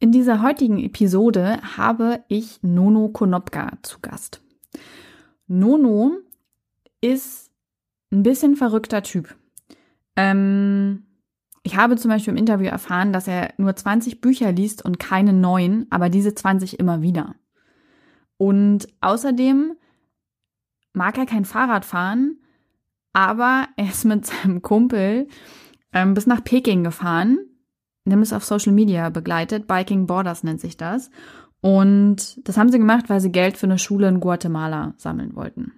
In dieser heutigen Episode habe ich Nono Konopka zu Gast. Nono ist ein bisschen verrückter Typ. Ähm, ich habe zum Beispiel im Interview erfahren, dass er nur 20 Bücher liest und keine neuen, aber diese 20 immer wieder. Und außerdem mag er kein Fahrrad fahren, aber er ist mit seinem Kumpel ähm, bis nach Peking gefahren es auf Social Media begleitet. Biking Borders nennt sich das. Und das haben sie gemacht, weil sie Geld für eine Schule in Guatemala sammeln wollten.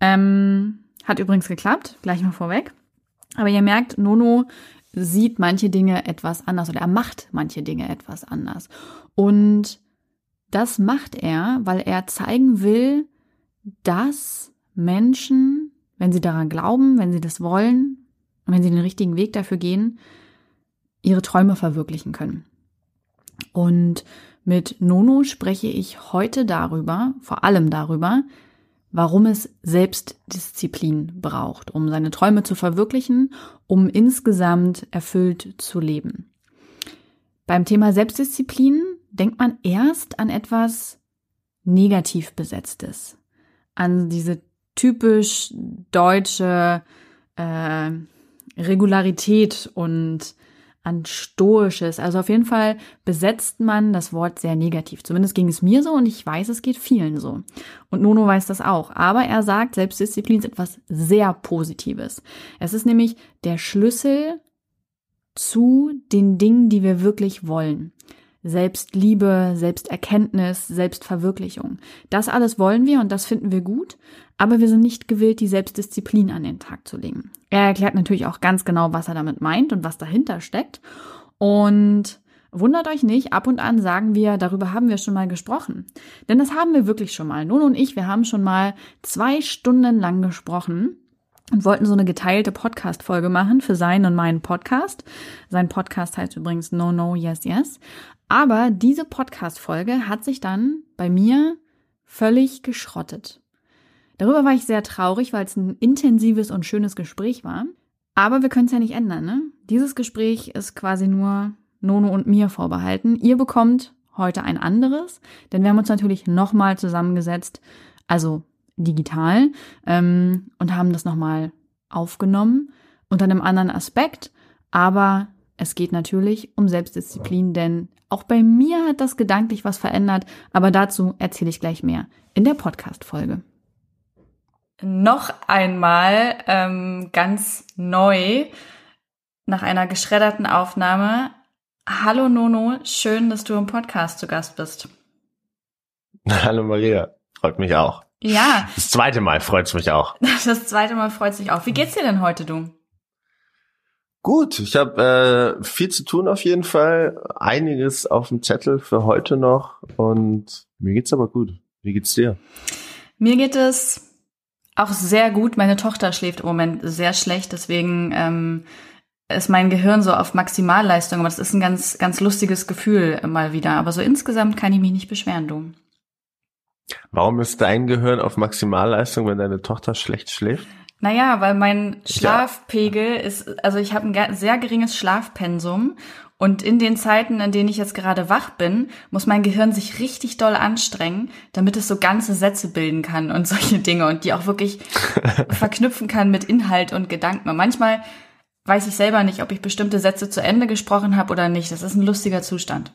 Ähm, hat übrigens geklappt, gleich mal vorweg. Aber ihr merkt, Nono sieht manche Dinge etwas anders oder er macht manche Dinge etwas anders. Und das macht er, weil er zeigen will, dass Menschen, wenn sie daran glauben, wenn sie das wollen und wenn sie den richtigen Weg dafür gehen, ihre Träume verwirklichen können. Und mit Nono spreche ich heute darüber, vor allem darüber, warum es Selbstdisziplin braucht, um seine Träume zu verwirklichen, um insgesamt erfüllt zu leben. Beim Thema Selbstdisziplin denkt man erst an etwas negativ besetztes, an diese typisch deutsche äh, Regularität und an Stoisches. Also auf jeden Fall besetzt man das Wort sehr negativ. Zumindest ging es mir so und ich weiß, es geht vielen so. Und Nono weiß das auch. Aber er sagt, Selbstdisziplin ist etwas sehr Positives. Es ist nämlich der Schlüssel zu den Dingen, die wir wirklich wollen. Selbstliebe, Selbsterkenntnis, Selbstverwirklichung. Das alles wollen wir und das finden wir gut, aber wir sind nicht gewillt, die Selbstdisziplin an den Tag zu legen. Er erklärt natürlich auch ganz genau, was er damit meint und was dahinter steckt. Und wundert euch nicht, ab und an sagen wir, darüber haben wir schon mal gesprochen. Denn das haben wir wirklich schon mal. Nun und ich, wir haben schon mal zwei Stunden lang gesprochen und wollten so eine geteilte Podcast-Folge machen für seinen und meinen Podcast. Sein Podcast heißt übrigens No No Yes Yes. Aber diese Podcast-Folge hat sich dann bei mir völlig geschrottet. Darüber war ich sehr traurig, weil es ein intensives und schönes Gespräch war. Aber wir können es ja nicht ändern, ne? Dieses Gespräch ist quasi nur Nono und mir vorbehalten. Ihr bekommt heute ein anderes, denn wir haben uns natürlich nochmal zusammengesetzt, also digital, ähm, und haben das nochmal aufgenommen unter einem anderen Aspekt. Aber es geht natürlich um Selbstdisziplin, denn auch bei mir hat das gedanklich was verändert, aber dazu erzähle ich gleich mehr in der Podcast-Folge noch einmal ähm, ganz neu nach einer geschredderten Aufnahme. Hallo Nono, schön, dass du im Podcast zu Gast bist. Hallo Maria, freut mich auch. Ja. Das zweite Mal freut es mich auch. Das zweite Mal freut es mich auch. Wie geht's dir denn heute, du? Gut, ich habe äh, viel zu tun auf jeden Fall, einiges auf dem Zettel für heute noch und mir geht's aber gut. Wie geht's dir? Mir geht es auch sehr gut. Meine Tochter schläft im Moment sehr schlecht, deswegen ähm, ist mein Gehirn so auf Maximalleistung. Aber das ist ein ganz, ganz lustiges Gefühl mal wieder. Aber so insgesamt kann ich mich nicht beschweren, du. Warum ist dein Gehirn auf Maximalleistung, wenn deine Tochter schlecht schläft? Naja, weil mein Schlafpegel ja. ist, also ich habe ein sehr geringes Schlafpensum und in den Zeiten, in denen ich jetzt gerade wach bin, muss mein Gehirn sich richtig doll anstrengen, damit es so ganze Sätze bilden kann und solche Dinge und die auch wirklich verknüpfen kann mit Inhalt und Gedanken. Und manchmal weiß ich selber nicht, ob ich bestimmte Sätze zu Ende gesprochen habe oder nicht. Das ist ein lustiger Zustand.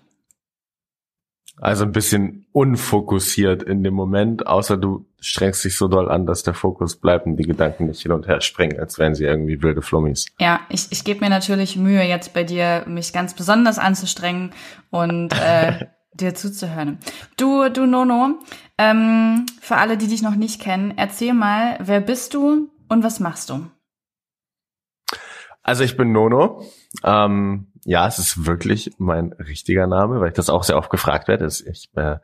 Also ein bisschen unfokussiert in dem Moment, außer du strengst dich so doll an, dass der Fokus bleibt und die Gedanken nicht hin und her springen, als wären sie irgendwie wilde Flummis. Ja, ich, ich gebe mir natürlich Mühe, jetzt bei dir mich ganz besonders anzustrengen und äh, dir zuzuhören. Du, du Nono, ähm, für alle, die dich noch nicht kennen, erzähl mal, wer bist du und was machst du? Also ich bin Nono. Ähm, ja, es ist wirklich mein richtiger Name, weil ich das auch sehr oft gefragt werde. Ich äh,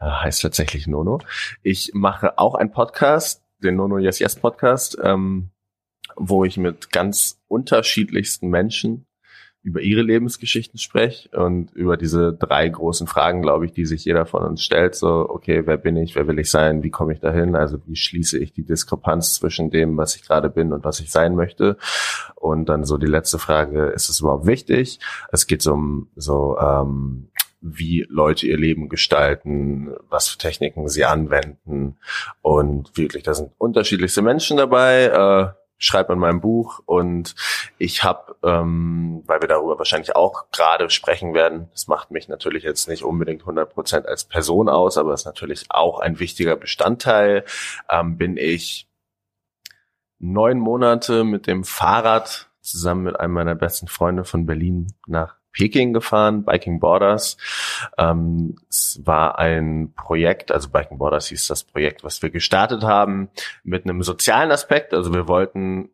heißt tatsächlich Nono. Ich mache auch einen Podcast, den Nono Yes Yes Podcast, ähm, wo ich mit ganz unterschiedlichsten Menschen über ihre Lebensgeschichten spreche und über diese drei großen Fragen, glaube ich, die sich jeder von uns stellt. So, okay, wer bin ich, wer will ich sein, wie komme ich dahin? Also wie schließe ich die Diskrepanz zwischen dem, was ich gerade bin und was ich sein möchte? Und dann so die letzte Frage, ist es überhaupt wichtig? Es geht so um so ähm, wie Leute ihr Leben gestalten, was für Techniken sie anwenden. Und wirklich, da sind unterschiedlichste Menschen dabei. Äh, schreibe in meinem Buch und ich habe, ähm, weil wir darüber wahrscheinlich auch gerade sprechen werden, das macht mich natürlich jetzt nicht unbedingt 100 Prozent als Person aus, aber ist natürlich auch ein wichtiger Bestandteil, ähm, bin ich neun Monate mit dem Fahrrad zusammen mit einem meiner besten Freunde von Berlin nach Peking gefahren, Biking Borders. Ähm, es war ein Projekt, also Biking Borders hieß das Projekt, was wir gestartet haben, mit einem sozialen Aspekt. Also wir wollten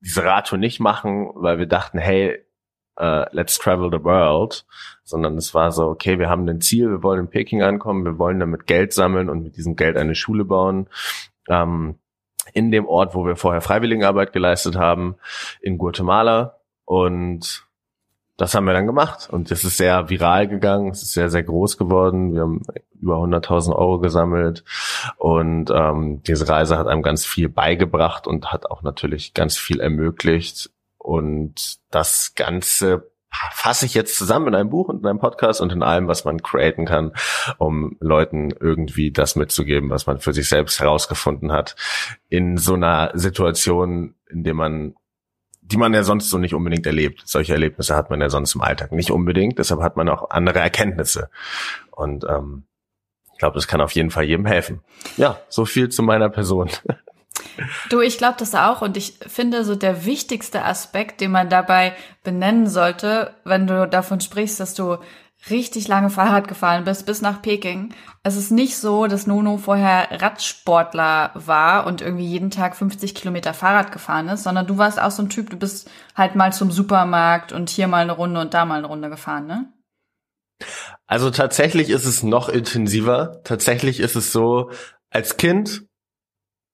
diese Radtour nicht machen, weil wir dachten, hey, uh, let's travel the world, sondern es war so, okay, wir haben ein Ziel, wir wollen in Peking ankommen, wir wollen damit Geld sammeln und mit diesem Geld eine Schule bauen. Ähm, in dem Ort, wo wir vorher Freiwilligenarbeit geleistet haben, in Guatemala. Und das haben wir dann gemacht und es ist sehr viral gegangen, es ist sehr, sehr groß geworden. Wir haben über 100.000 Euro gesammelt und ähm, diese Reise hat einem ganz viel beigebracht und hat auch natürlich ganz viel ermöglicht und das Ganze fasse ich jetzt zusammen in einem Buch und in einem Podcast und in allem, was man createn kann, um Leuten irgendwie das mitzugeben, was man für sich selbst herausgefunden hat. In so einer Situation, in der man die man ja sonst so nicht unbedingt erlebt. Solche Erlebnisse hat man ja sonst im Alltag nicht unbedingt, deshalb hat man auch andere Erkenntnisse. Und ähm, ich glaube, das kann auf jeden Fall jedem helfen. Ja, so viel zu meiner Person. Du, ich glaube das auch und ich finde so der wichtigste Aspekt, den man dabei benennen sollte, wenn du davon sprichst, dass du richtig lange Fahrrad gefahren bist, bis nach Peking. Es ist nicht so, dass Nono vorher Radsportler war und irgendwie jeden Tag 50 Kilometer Fahrrad gefahren ist, sondern du warst auch so ein Typ, du bist halt mal zum Supermarkt und hier mal eine Runde und da mal eine Runde gefahren, ne? Also tatsächlich ist es noch intensiver. Tatsächlich ist es so, als Kind,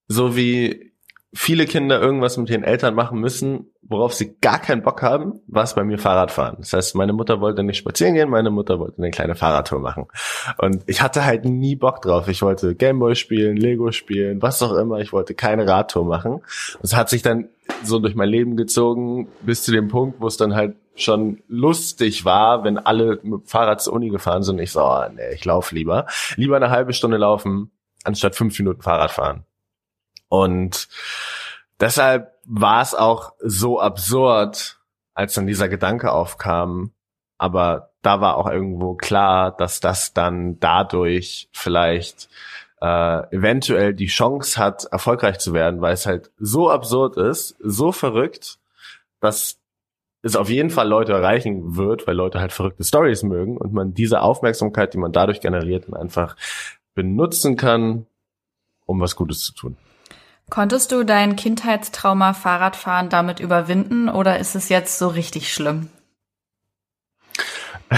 so wie viele Kinder irgendwas mit ihren Eltern machen müssen, worauf sie gar keinen Bock haben, war es bei mir Fahrradfahren. Das heißt, meine Mutter wollte nicht spazieren gehen, meine Mutter wollte eine kleine Fahrradtour machen. Und ich hatte halt nie Bock drauf. Ich wollte Gameboy spielen, Lego spielen, was auch immer. Ich wollte keine Radtour machen. Das hat sich dann so durch mein Leben gezogen, bis zu dem Punkt, wo es dann halt schon lustig war, wenn alle mit Fahrrad zur Uni gefahren sind. Ich so, oh, nee, ich laufe lieber. Lieber eine halbe Stunde laufen, anstatt fünf Minuten Fahrrad fahren. Und deshalb war es auch so absurd, als dann dieser Gedanke aufkam. Aber da war auch irgendwo klar, dass das dann dadurch vielleicht äh, eventuell die Chance hat, erfolgreich zu werden, weil es halt so absurd ist, so verrückt, dass es auf jeden Fall Leute erreichen wird, weil Leute halt verrückte Stories mögen und man diese Aufmerksamkeit, die man dadurch generiert, einfach benutzen kann, um was Gutes zu tun. Konntest du dein Kindheitstrauma Fahrradfahren damit überwinden oder ist es jetzt so richtig schlimm?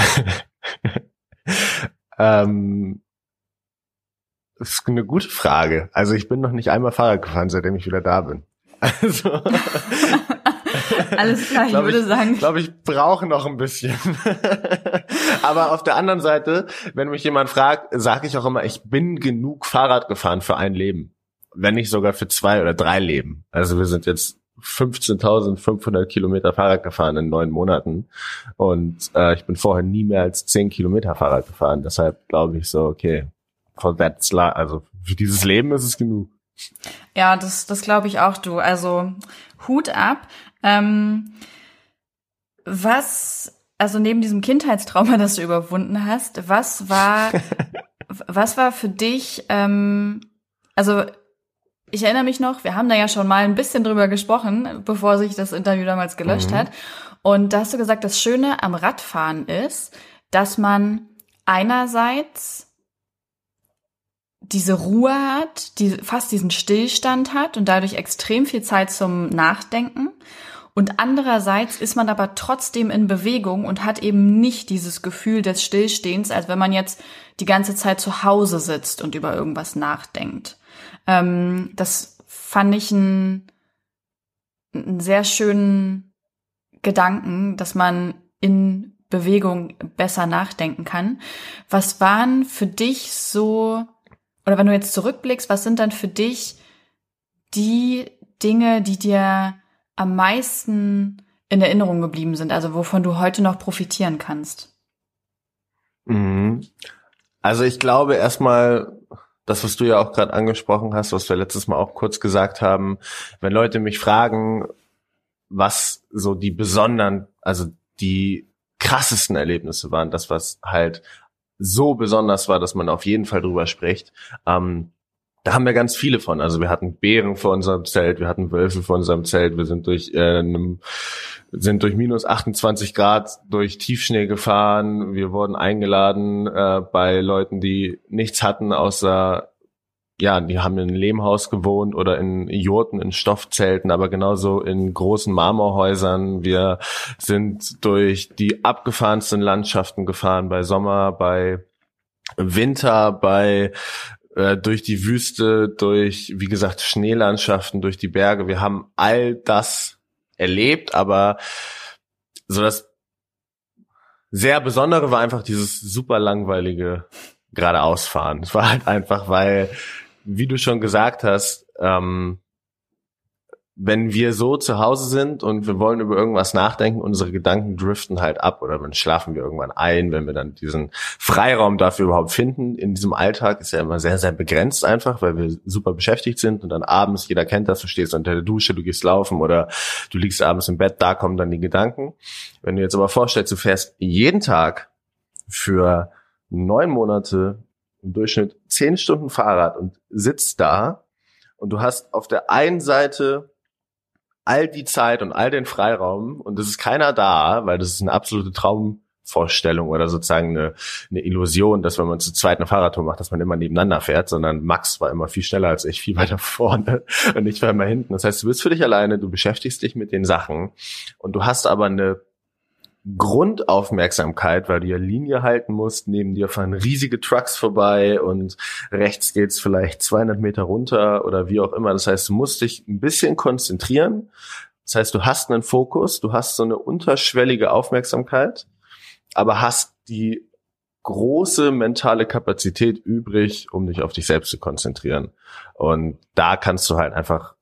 ähm, das ist eine gute Frage. Also ich bin noch nicht einmal Fahrrad gefahren, seitdem ich wieder da bin. Also Alles klar, ich würde ich, sagen. Ich glaube, ich brauche noch ein bisschen. Aber auf der anderen Seite, wenn mich jemand fragt, sage ich auch immer, ich bin genug Fahrrad gefahren für ein Leben wenn nicht sogar für zwei oder drei Leben. Also wir sind jetzt 15.500 Kilometer Fahrrad gefahren in neun Monaten und äh, ich bin vorher nie mehr als zehn Kilometer Fahrrad gefahren. Deshalb glaube ich so, okay, for that also für dieses Leben ist es genug. Ja, das, das glaube ich auch du. Also Hut ab. Ähm, was also neben diesem Kindheitstrauma, das du überwunden hast, was war, was war für dich, ähm, also ich erinnere mich noch, wir haben da ja schon mal ein bisschen drüber gesprochen, bevor sich das Interview damals gelöscht mhm. hat. Und da hast du gesagt, das Schöne am Radfahren ist, dass man einerseits diese Ruhe hat, die fast diesen Stillstand hat und dadurch extrem viel Zeit zum Nachdenken. Und andererseits ist man aber trotzdem in Bewegung und hat eben nicht dieses Gefühl des Stillstehens, als wenn man jetzt die ganze Zeit zu Hause sitzt und über irgendwas nachdenkt. Ähm, das fand ich einen, einen sehr schönen Gedanken, dass man in Bewegung besser nachdenken kann. Was waren für dich so, oder wenn du jetzt zurückblickst, was sind dann für dich die Dinge, die dir am meisten in Erinnerung geblieben sind, also wovon du heute noch profitieren kannst? Mhm. Also ich glaube erstmal, das, was du ja auch gerade angesprochen hast, was wir letztes Mal auch kurz gesagt haben, wenn Leute mich fragen, was so die besonderen, also die krassesten Erlebnisse waren, das, was halt so besonders war, dass man auf jeden Fall drüber spricht. Ähm, da haben wir ganz viele von. Also wir hatten Bären vor unserem Zelt, wir hatten Wölfe vor unserem Zelt, wir sind durch äh, einem, sind durch minus 28 Grad durch Tiefschnee gefahren. Wir wurden eingeladen äh, bei Leuten, die nichts hatten außer ja, die haben in Lehmhaus gewohnt oder in Jurten, in Stoffzelten, aber genauso in großen Marmorhäusern. Wir sind durch die abgefahrensten Landschaften gefahren, bei Sommer, bei Winter, bei äh, durch die Wüste, durch, wie gesagt, Schneelandschaften, durch die Berge. Wir haben all das erlebt, aber so das sehr Besondere war einfach dieses super langweilige geradeausfahren. Es war halt einfach, weil wie du schon gesagt hast, ähm, wenn wir so zu Hause sind und wir wollen über irgendwas nachdenken, unsere Gedanken driften halt ab oder dann schlafen wir irgendwann ein, wenn wir dann diesen Freiraum dafür überhaupt finden. In diesem Alltag ist ja immer sehr, sehr begrenzt einfach, weil wir super beschäftigt sind und dann abends, jeder kennt das, du stehst unter der Dusche, du gehst laufen oder du liegst abends im Bett, da kommen dann die Gedanken. Wenn du jetzt aber vorstellst, du fährst jeden Tag für neun Monate im Durchschnitt zehn Stunden Fahrrad und sitzt da und du hast auf der einen Seite all die Zeit und all den Freiraum und es ist keiner da, weil das ist eine absolute Traumvorstellung oder sozusagen eine, eine Illusion, dass wenn man zu zweit eine Fahrradtour macht, dass man immer nebeneinander fährt, sondern Max war immer viel schneller als ich, viel weiter vorne und ich war immer hinten. Das heißt, du bist für dich alleine, du beschäftigst dich mit den Sachen und du hast aber eine Grundaufmerksamkeit, weil du ja Linie halten musst. Neben dir fahren riesige Trucks vorbei und rechts geht's vielleicht 200 Meter runter oder wie auch immer. Das heißt, du musst dich ein bisschen konzentrieren. Das heißt, du hast einen Fokus, du hast so eine unterschwellige Aufmerksamkeit, aber hast die große mentale Kapazität übrig, um dich auf dich selbst zu konzentrieren. Und da kannst du halt einfach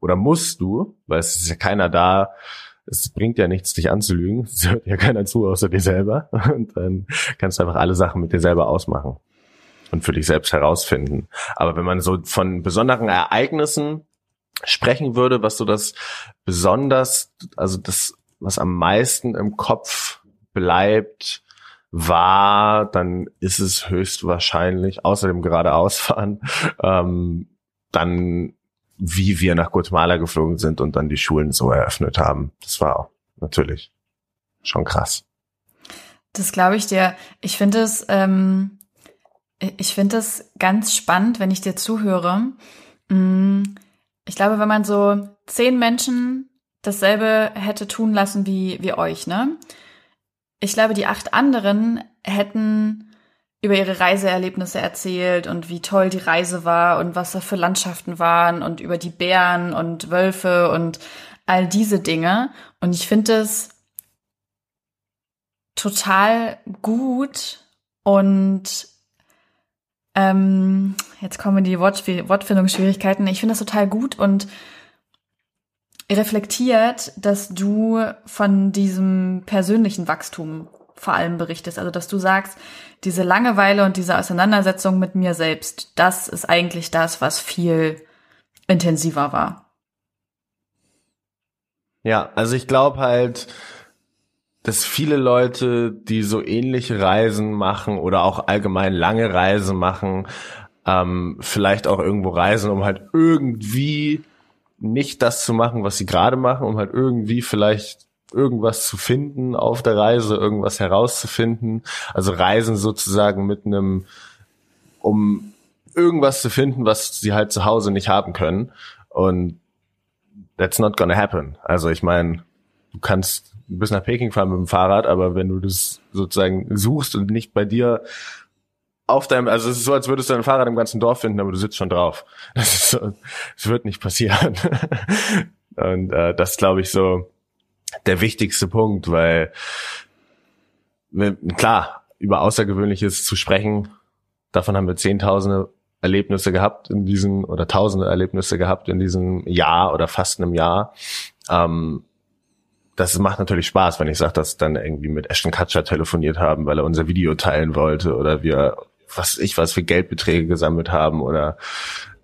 oder musst du, weil es ist ja keiner da, es bringt ja nichts, dich anzulügen. Es hört ja keiner zu, außer dir selber. Und dann kannst du einfach alle Sachen mit dir selber ausmachen und für dich selbst herausfinden. Aber wenn man so von besonderen Ereignissen sprechen würde, was so das besonders, also das, was am meisten im Kopf bleibt, war, dann ist es höchstwahrscheinlich, außerdem geradeausfahren, ähm, dann wie wir nach Guatemala geflogen sind und dann die Schulen so eröffnet haben. Das war natürlich schon krass. Das glaube ich dir. Ich finde es, ähm, ich finde es ganz spannend, wenn ich dir zuhöre. Mm, ich glaube, wenn man so zehn Menschen dasselbe hätte tun lassen wie, wie euch, ne? Ich glaube, die acht anderen hätten über ihre Reiseerlebnisse erzählt und wie toll die Reise war und was da für Landschaften waren und über die Bären und Wölfe und all diese Dinge. Und ich finde es total gut und ähm, jetzt kommen die Wortspiel Wortfindungsschwierigkeiten. Ich finde das total gut und reflektiert, dass du von diesem persönlichen Wachstum vor allem berichtest. Also, dass du sagst, diese Langeweile und diese Auseinandersetzung mit mir selbst, das ist eigentlich das, was viel intensiver war. Ja, also ich glaube halt, dass viele Leute, die so ähnliche Reisen machen oder auch allgemein lange Reisen machen, ähm, vielleicht auch irgendwo reisen, um halt irgendwie nicht das zu machen, was sie gerade machen, um halt irgendwie vielleicht irgendwas zu finden auf der Reise, irgendwas herauszufinden. Also reisen sozusagen mit einem, um irgendwas zu finden, was sie halt zu Hause nicht haben können. Und that's not gonna happen. Also ich meine, du kannst bis nach Peking fahren mit dem Fahrrad, aber wenn du das sozusagen suchst und nicht bei dir auf deinem, also es ist so, als würdest du ein Fahrrad im ganzen Dorf finden, aber du sitzt schon drauf. Das ist so, das wird nicht passieren. Und äh, das glaube ich so der wichtigste Punkt, weil klar, über Außergewöhnliches zu sprechen, davon haben wir Zehntausende Erlebnisse gehabt in diesen oder Tausende Erlebnisse gehabt in diesem Jahr oder fast einem Jahr. Ähm, das macht natürlich Spaß, wenn ich sage, dass dann irgendwie mit Ashton Kutcher telefoniert haben, weil er unser Video teilen wollte oder wir was ich was für Geldbeträge gesammelt haben oder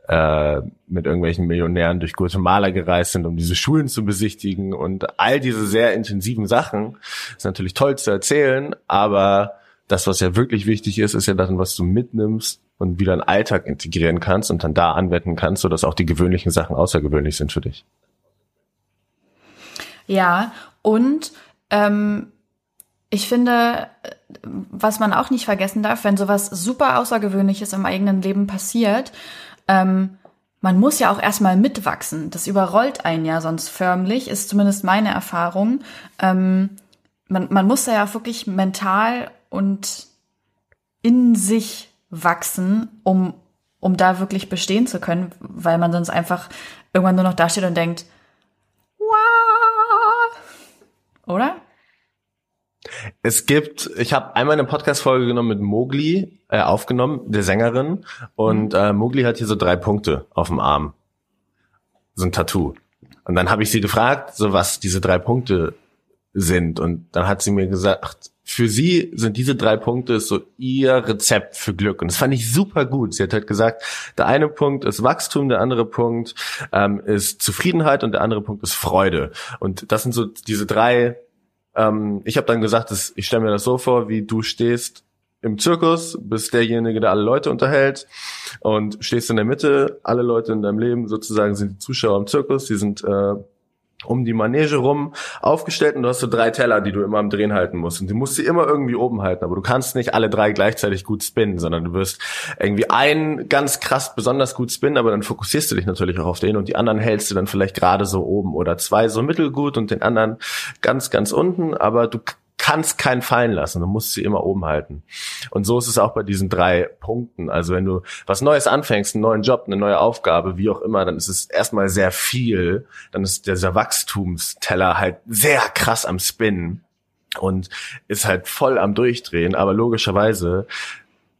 äh, mit irgendwelchen Millionären durch Guatemala gereist sind, um diese Schulen zu besichtigen und all diese sehr intensiven Sachen ist natürlich toll zu erzählen, aber das, was ja wirklich wichtig ist, ist ja dann, was du mitnimmst und wieder in den Alltag integrieren kannst und dann da anwenden kannst, sodass auch die gewöhnlichen Sachen außergewöhnlich sind für dich. Ja, und ähm, ich finde, was man auch nicht vergessen darf, wenn sowas super Außergewöhnliches im eigenen Leben passiert, ähm, man muss ja auch erstmal mitwachsen. Das überrollt einen ja sonst förmlich, ist zumindest meine Erfahrung. Ähm, man, man muss ja wirklich mental und in sich wachsen, um, um da wirklich bestehen zu können, weil man sonst einfach irgendwann nur noch dasteht und denkt, Wah! oder? Es gibt, ich habe einmal eine Podcast-Folge genommen mit Mowgli, äh, aufgenommen, der Sängerin, und mhm. äh, Mowgli hat hier so drei Punkte auf dem Arm. So ein Tattoo. Und dann habe ich sie gefragt, so was diese drei Punkte sind. Und dann hat sie mir gesagt, für sie sind diese drei Punkte so ihr Rezept für Glück. Und das fand ich super gut. Sie hat halt gesagt, der eine Punkt ist Wachstum, der andere Punkt ähm, ist Zufriedenheit und der andere Punkt ist Freude. Und das sind so diese drei ähm, ich habe dann gesagt, dass, ich stelle mir das so vor, wie du stehst im Zirkus, bist derjenige, der alle Leute unterhält und stehst in der Mitte. Alle Leute in deinem Leben sozusagen sind die Zuschauer im Zirkus, die sind äh, um die Manege rum aufgestellt und du hast so drei Teller, die du immer am Drehen halten musst. Und du musst sie immer irgendwie oben halten, aber du kannst nicht alle drei gleichzeitig gut spinnen, sondern du wirst irgendwie einen ganz krass besonders gut spinnen, aber dann fokussierst du dich natürlich auch auf den und die anderen hältst du dann vielleicht gerade so oben oder zwei so mittelgut und den anderen ganz, ganz unten, aber du kannst keinen fallen lassen. Du musst sie immer oben halten. Und so ist es auch bei diesen drei Punkten. Also wenn du was Neues anfängst, einen neuen Job, eine neue Aufgabe, wie auch immer, dann ist es erstmal sehr viel. Dann ist dieser Wachstumsteller halt sehr krass am Spinnen und ist halt voll am Durchdrehen. Aber logischerweise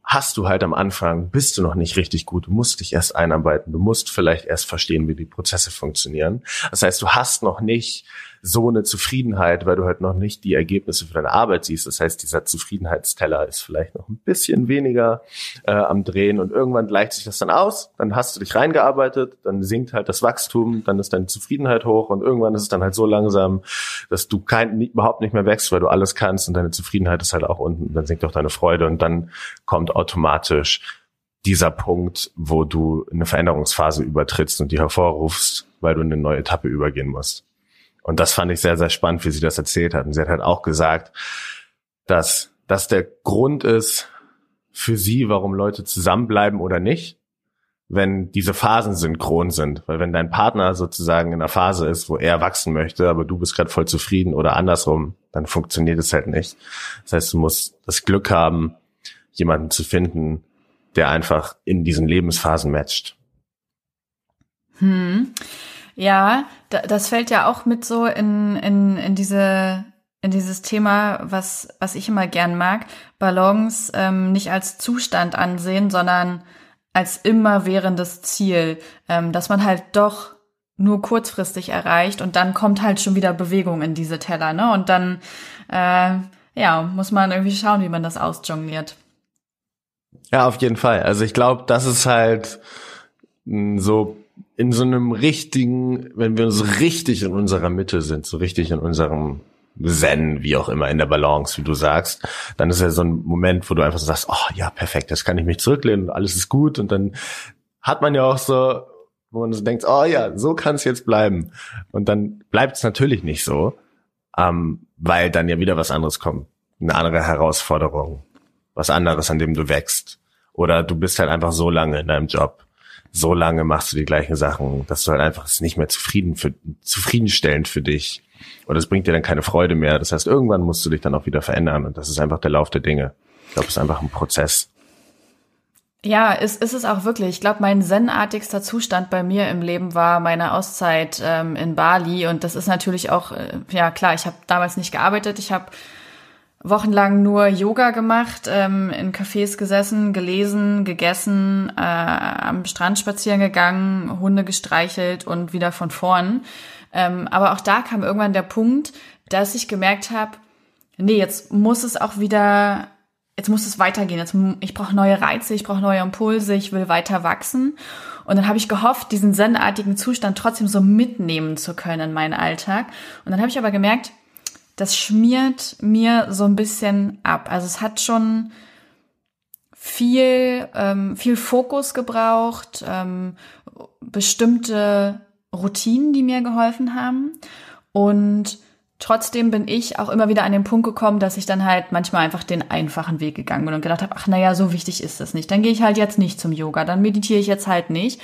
hast du halt am Anfang, bist du noch nicht richtig gut. Du musst dich erst einarbeiten. Du musst vielleicht erst verstehen, wie die Prozesse funktionieren. Das heißt, du hast noch nicht so eine Zufriedenheit, weil du halt noch nicht die Ergebnisse für deine Arbeit siehst. Das heißt, dieser Zufriedenheitsteller ist vielleicht noch ein bisschen weniger äh, am Drehen und irgendwann gleicht sich das dann aus. Dann hast du dich reingearbeitet, dann sinkt halt das Wachstum, dann ist deine Zufriedenheit hoch und irgendwann ist es dann halt so langsam, dass du kein, überhaupt nicht mehr wächst, weil du alles kannst und deine Zufriedenheit ist halt auch unten. Dann sinkt auch deine Freude und dann kommt automatisch dieser Punkt, wo du eine Veränderungsphase übertrittst und die hervorrufst, weil du in eine neue Etappe übergehen musst. Und das fand ich sehr, sehr spannend, wie sie das erzählt hat. Und sie hat halt auch gesagt, dass das der Grund ist für sie, warum Leute zusammenbleiben oder nicht, wenn diese Phasen synchron sind. Weil wenn dein Partner sozusagen in einer Phase ist, wo er wachsen möchte, aber du bist gerade voll zufrieden oder andersrum, dann funktioniert es halt nicht. Das heißt, du musst das Glück haben, jemanden zu finden, der einfach in diesen Lebensphasen matcht. Hm. Ja, das fällt ja auch mit so in, in, in diese in dieses Thema, was, was ich immer gern mag, Balance ähm, nicht als Zustand ansehen, sondern als immerwährendes Ziel, ähm, dass man halt doch nur kurzfristig erreicht und dann kommt halt schon wieder Bewegung in diese Teller, ne? Und dann äh, ja, muss man irgendwie schauen, wie man das ausjongliert. Ja, auf jeden Fall. Also ich glaube, das ist halt so in so einem richtigen, wenn wir uns richtig in unserer Mitte sind, so richtig in unserem Zen, wie auch immer, in der Balance, wie du sagst, dann ist ja so ein Moment, wo du einfach so sagst, oh ja, perfekt, das kann ich mich zurücklehnen und alles ist gut und dann hat man ja auch so, wo man so denkt, oh ja, so kann es jetzt bleiben. Und dann bleibt es natürlich nicht so, ähm, weil dann ja wieder was anderes kommt. Eine andere Herausforderung, was anderes, an dem du wächst. Oder du bist halt einfach so lange in deinem Job, so lange machst du die gleichen Sachen, dass du halt einfach es nicht mehr zufrieden für, zufriedenstellend für dich oder es bringt dir dann keine Freude mehr. Das heißt, irgendwann musst du dich dann auch wieder verändern und das ist einfach der Lauf der Dinge. Ich glaube, es ist einfach ein Prozess. Ja, ist, ist es auch wirklich. Ich glaube, mein zen-artigster Zustand bei mir im Leben war meine Auszeit ähm, in Bali. Und das ist natürlich auch, äh, ja klar, ich habe damals nicht gearbeitet. Ich habe wochenlang nur Yoga gemacht, ähm, in Cafés gesessen, gelesen, gegessen, äh, am Strand spazieren gegangen, Hunde gestreichelt und wieder von vorn. Ähm, aber auch da kam irgendwann der Punkt, dass ich gemerkt habe, nee, jetzt muss es auch wieder, jetzt muss es weitergehen. Jetzt, ich brauche neue Reize, ich brauche neue Impulse, ich will weiter wachsen. Und dann habe ich gehofft, diesen zen Zustand trotzdem so mitnehmen zu können in meinen Alltag. Und dann habe ich aber gemerkt, das schmiert mir so ein bisschen ab. Also es hat schon viel, ähm, viel Fokus gebraucht, ähm, bestimmte Routinen, die mir geholfen haben. Und trotzdem bin ich auch immer wieder an den Punkt gekommen, dass ich dann halt manchmal einfach den einfachen Weg gegangen bin und gedacht habe, ach naja, so wichtig ist das nicht. Dann gehe ich halt jetzt nicht zum Yoga, dann meditiere ich jetzt halt nicht.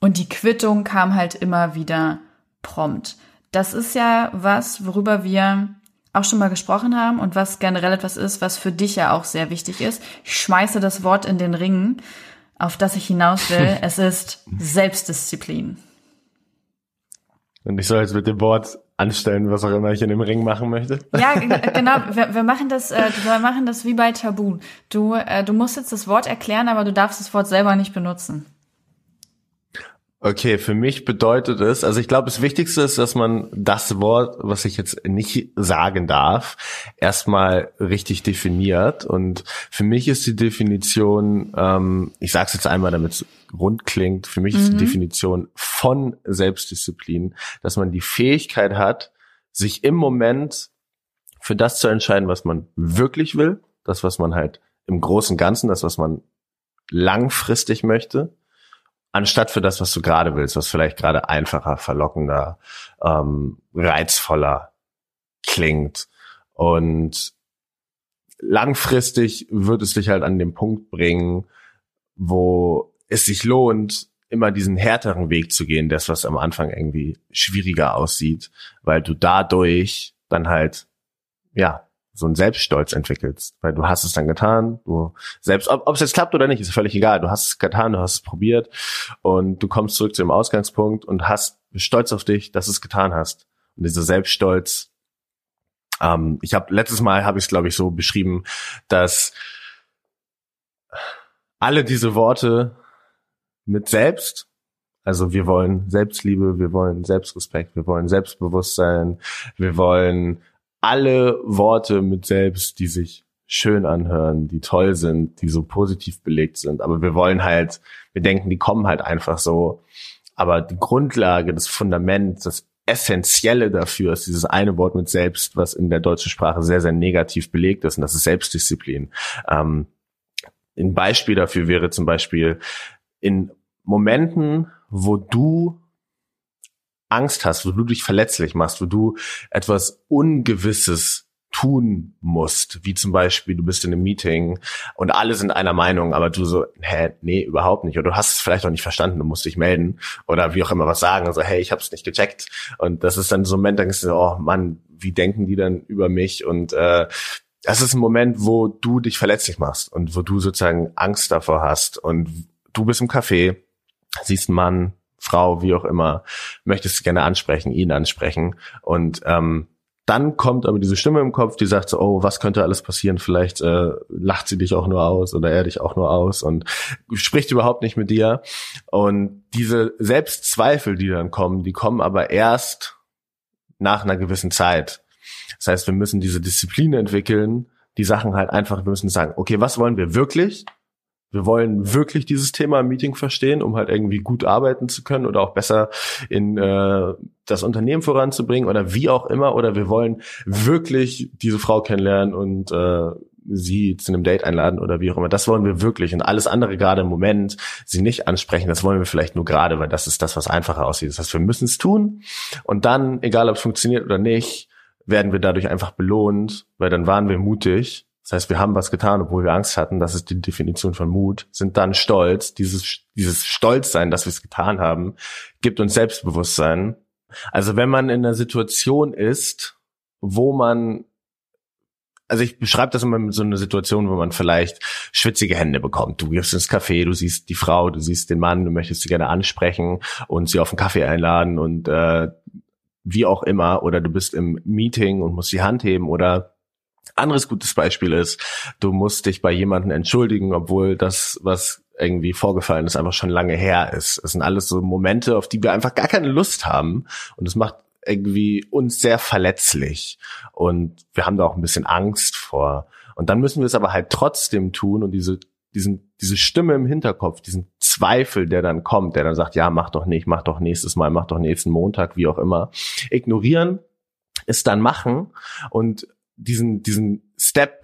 Und die Quittung kam halt immer wieder prompt. Das ist ja was, worüber wir auch schon mal gesprochen haben und was generell etwas ist, was für dich ja auch sehr wichtig ist. Ich schmeiße das Wort in den Ring, auf das ich hinaus will. es ist Selbstdisziplin. Und ich soll jetzt mit dem Wort anstellen, was auch immer ich in dem Ring machen möchte. Ja, genau. Wir, wir machen das, äh, wir machen das wie bei Tabu. Du, äh, du musst jetzt das Wort erklären, aber du darfst das Wort selber nicht benutzen. Okay, für mich bedeutet es, also ich glaube, das Wichtigste ist, dass man das Wort, was ich jetzt nicht sagen darf, erstmal richtig definiert. Und für mich ist die Definition, ähm, ich sage es jetzt einmal, damit es rund klingt, für mich mhm. ist die mhm. Definition von Selbstdisziplin, dass man die Fähigkeit hat, sich im Moment für das zu entscheiden, was man wirklich will, das, was man halt im großen Ganzen, das, was man langfristig möchte anstatt für das, was du gerade willst, was vielleicht gerade einfacher, verlockender, ähm, reizvoller klingt. Und langfristig wird es dich halt an den Punkt bringen, wo es sich lohnt, immer diesen härteren Weg zu gehen, das, was am Anfang irgendwie schwieriger aussieht, weil du dadurch dann halt, ja, so einen Selbststolz entwickelst, weil du hast es dann getan, du selbst, ob, ob es jetzt klappt oder nicht, ist völlig egal. Du hast es getan, du hast es probiert und du kommst zurück zu dem Ausgangspunkt und hast stolz auf dich, dass du es getan hast. Und dieser Selbststolz, ähm, ich habe letztes Mal habe ich es glaube ich so beschrieben, dass alle diese Worte mit selbst also wir wollen Selbstliebe, wir wollen Selbstrespekt, wir wollen Selbstbewusstsein, wir wollen alle Worte mit selbst, die sich schön anhören, die toll sind, die so positiv belegt sind. Aber wir wollen halt, wir denken, die kommen halt einfach so. Aber die Grundlage, das Fundament, das Essentielle dafür ist dieses eine Wort mit selbst, was in der deutschen Sprache sehr, sehr negativ belegt ist, und das ist Selbstdisziplin. Ähm, ein Beispiel dafür wäre zum Beispiel in Momenten, wo du Angst hast, wo du dich verletzlich machst, wo du etwas Ungewisses tun musst, wie zum Beispiel, du bist in einem Meeting und alle sind einer Meinung, aber du so, hä, nee, überhaupt nicht. Oder du hast es vielleicht auch nicht verstanden, du musst dich melden oder wie auch immer was sagen, also hey, ich habe es nicht gecheckt. Und das ist dann so ein Moment, da denkst du, oh Mann, wie denken die dann über mich? Und äh, das ist ein Moment, wo du dich verletzlich machst und wo du sozusagen Angst davor hast und du bist im Café, siehst einen Mann, Frau, wie auch immer, möchtest du gerne ansprechen, ihn ansprechen. Und ähm, dann kommt aber diese Stimme im Kopf, die sagt so, oh, was könnte alles passieren? Vielleicht äh, lacht sie dich auch nur aus oder er dich auch nur aus und spricht überhaupt nicht mit dir. Und diese Selbstzweifel, die dann kommen, die kommen aber erst nach einer gewissen Zeit. Das heißt, wir müssen diese Disziplin entwickeln, die Sachen halt einfach, wir müssen sagen, okay, was wollen wir wirklich? Wir wollen wirklich dieses Thema im Meeting verstehen, um halt irgendwie gut arbeiten zu können oder auch besser in äh, das Unternehmen voranzubringen oder wie auch immer. Oder wir wollen wirklich diese Frau kennenlernen und äh, sie zu einem Date einladen oder wie auch immer. Das wollen wir wirklich. Und alles andere gerade im Moment, sie nicht ansprechen, das wollen wir vielleicht nur gerade, weil das ist das, was einfacher aussieht. Das heißt, wir müssen es tun. Und dann, egal ob es funktioniert oder nicht, werden wir dadurch einfach belohnt, weil dann waren wir mutig das heißt, wir haben was getan, obwohl wir Angst hatten. Das ist die Definition von Mut. Sind dann stolz. Dieses, dieses Stolzsein, dass wir es getan haben, gibt uns Selbstbewusstsein. Also wenn man in einer Situation ist, wo man also ich beschreibe das immer mit so einer Situation, wo man vielleicht schwitzige Hände bekommt. Du gehst ins Café, du siehst die Frau, du siehst den Mann, du möchtest sie gerne ansprechen und sie auf einen Kaffee einladen und äh, wie auch immer. Oder du bist im Meeting und musst die Hand heben oder anderes gutes Beispiel ist, du musst dich bei jemandem entschuldigen, obwohl das, was irgendwie vorgefallen ist, einfach schon lange her ist. Es sind alles so Momente, auf die wir einfach gar keine Lust haben. Und es macht irgendwie uns sehr verletzlich. Und wir haben da auch ein bisschen Angst vor. Und dann müssen wir es aber halt trotzdem tun und diese, diesen, diese Stimme im Hinterkopf, diesen Zweifel, der dann kommt, der dann sagt, ja, mach doch nicht, mach doch nächstes Mal, mach doch nächsten Montag, wie auch immer, ignorieren, es dann machen und diesen, diesen Step